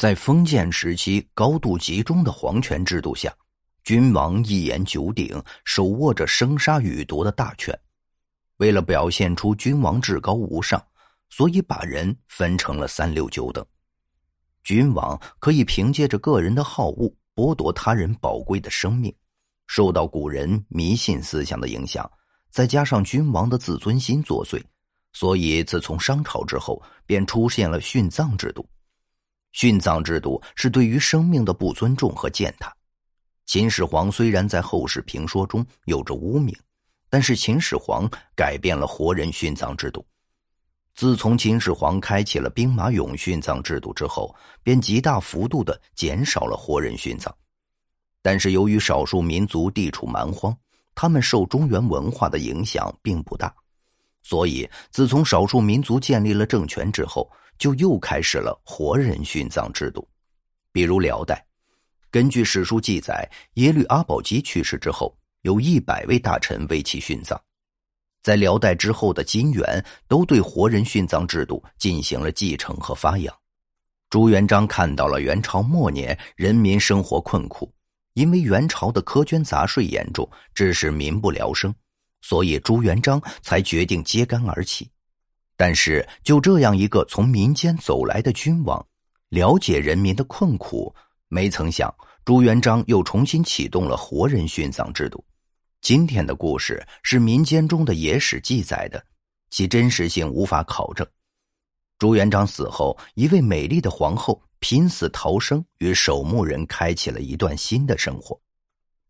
在封建时期高度集中的皇权制度下，君王一言九鼎，手握着生杀予夺的大权。为了表现出君王至高无上，所以把人分成了三六九等。君王可以凭借着个人的好恶剥夺他人宝贵的生命，受到古人迷信思想的影响，再加上君王的自尊心作祟，所以自从商朝之后，便出现了殉葬制度。殉葬制度是对于生命的不尊重和践踏。秦始皇虽然在后世评说中有着污名，但是秦始皇改变了活人殉葬制度。自从秦始皇开启了兵马俑殉葬制度之后，便极大幅度的减少了活人殉葬。但是由于少数民族地处蛮荒，他们受中原文化的影响并不大，所以自从少数民族建立了政权之后。就又开始了活人殉葬制度，比如辽代，根据史书记载，耶律阿保机去世之后，有一百位大臣为其殉葬。在辽代之后的金元，都对活人殉葬制度进行了继承和发扬。朱元璋看到了元朝末年人民生活困苦，因为元朝的苛捐杂税严重，致使民不聊生，所以朱元璋才决定揭竿而起。但是，就这样一个从民间走来的君王，了解人民的困苦，没曾想朱元璋又重新启动了活人殉葬制度。今天的故事是民间中的野史记载的，其真实性无法考证。朱元璋死后，一位美丽的皇后拼死逃生，与守墓人开启了一段新的生活。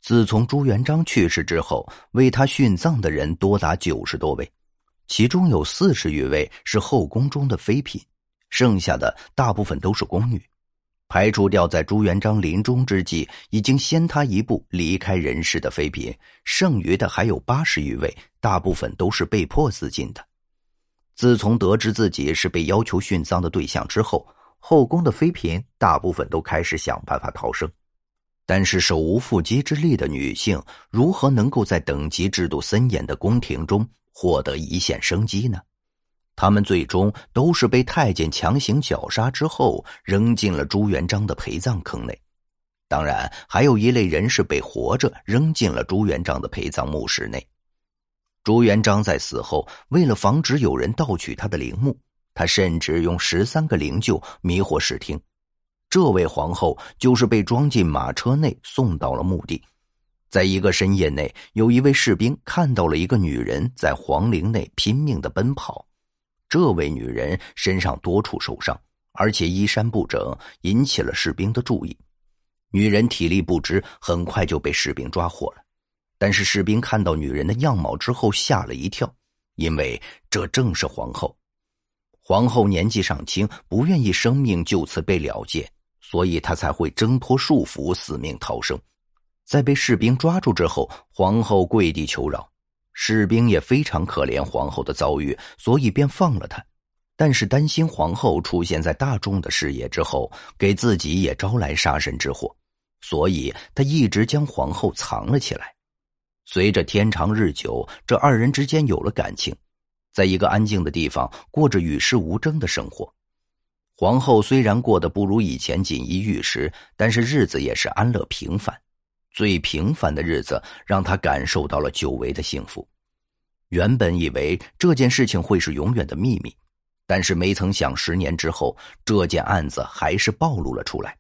自从朱元璋去世之后，为他殉葬的人多达九十多位。其中有四十余位是后宫中的妃嫔，剩下的大部分都是宫女。排除掉在朱元璋临终之际已经先他一步离开人世的妃嫔，剩余的还有八十余位，大部分都是被迫自尽的。自从得知自己是被要求殉葬的对象之后，后宫的妃嫔大部分都开始想办法逃生。但是手无缚鸡之力的女性，如何能够在等级制度森严的宫廷中？获得一线生机呢？他们最终都是被太监强行绞杀之后，扔进了朱元璋的陪葬坑内。当然，还有一类人是被活着扔进了朱元璋的陪葬墓室内。朱元璋在死后，为了防止有人盗取他的陵墓，他甚至用十三个灵柩迷惑视听。这位皇后就是被装进马车内送到了墓地。在一个深夜内，有一位士兵看到了一个女人在皇陵内拼命的奔跑。这位女人身上多处受伤，而且衣衫不整，引起了士兵的注意。女人体力不支，很快就被士兵抓获了。但是士兵看到女人的样貌之后吓了一跳，因为这正是皇后。皇后年纪尚轻，不愿意生命就此被了结，所以她才会挣脱束缚，死命逃生。在被士兵抓住之后，皇后跪地求饶，士兵也非常可怜皇后的遭遇，所以便放了她。但是担心皇后出现在大众的视野之后，给自己也招来杀身之祸，所以他一直将皇后藏了起来。随着天长日久，这二人之间有了感情，在一个安静的地方过着与世无争的生活。皇后虽然过得不如以前锦衣玉食，但是日子也是安乐平凡。最平凡的日子让他感受到了久违的幸福。原本以为这件事情会是永远的秘密，但是没曾想，十年之后，这件案子还是暴露了出来。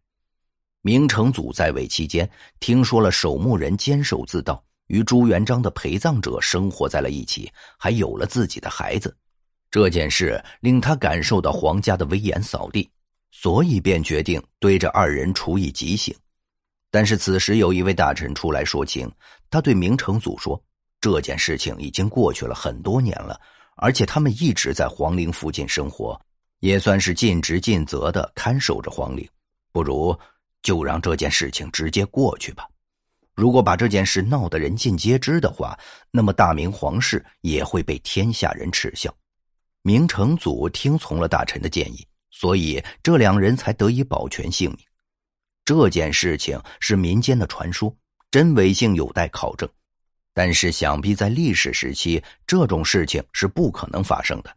明成祖在位期间，听说了守墓人监守自盗，与朱元璋的陪葬者生活在了一起，还有了自己的孩子。这件事令他感受到皇家的威严扫地，所以便决定对这二人处以极刑。但是此时有一位大臣出来说情，他对明成祖说：“这件事情已经过去了很多年了，而且他们一直在皇陵附近生活，也算是尽职尽责的看守着皇陵。不如就让这件事情直接过去吧。如果把这件事闹得人尽皆知的话，那么大明皇室也会被天下人耻笑。”明成祖听从了大臣的建议，所以这两人才得以保全性命。这件事情是民间的传说，真伪性有待考证。但是，想必在历史时期，这种事情是不可能发生的。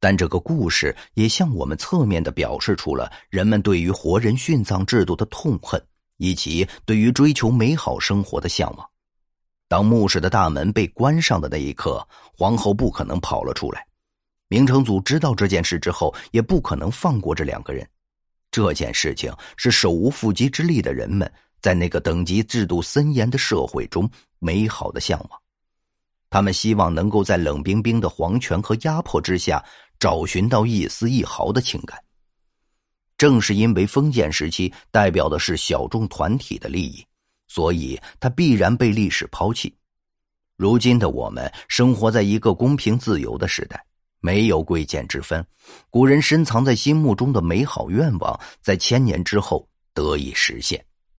但这个故事也向我们侧面的表示出了人们对于活人殉葬制度的痛恨，以及对于追求美好生活的向往。当墓室的大门被关上的那一刻，皇后不可能跑了出来。明成祖知道这件事之后，也不可能放过这两个人。这件事情是手无缚鸡之力的人们在那个等级制度森严的社会中美好的向往。他们希望能够在冷冰冰的皇权和压迫之下。找寻到一丝一毫的情感。正是因为封建时期代表的是小众团体的利益，所以它必然被历史抛弃。如今的我们生活在一个公平自由的时代，没有贵贱之分。古人深藏在心目中的美好愿望，在千年之后得以实现。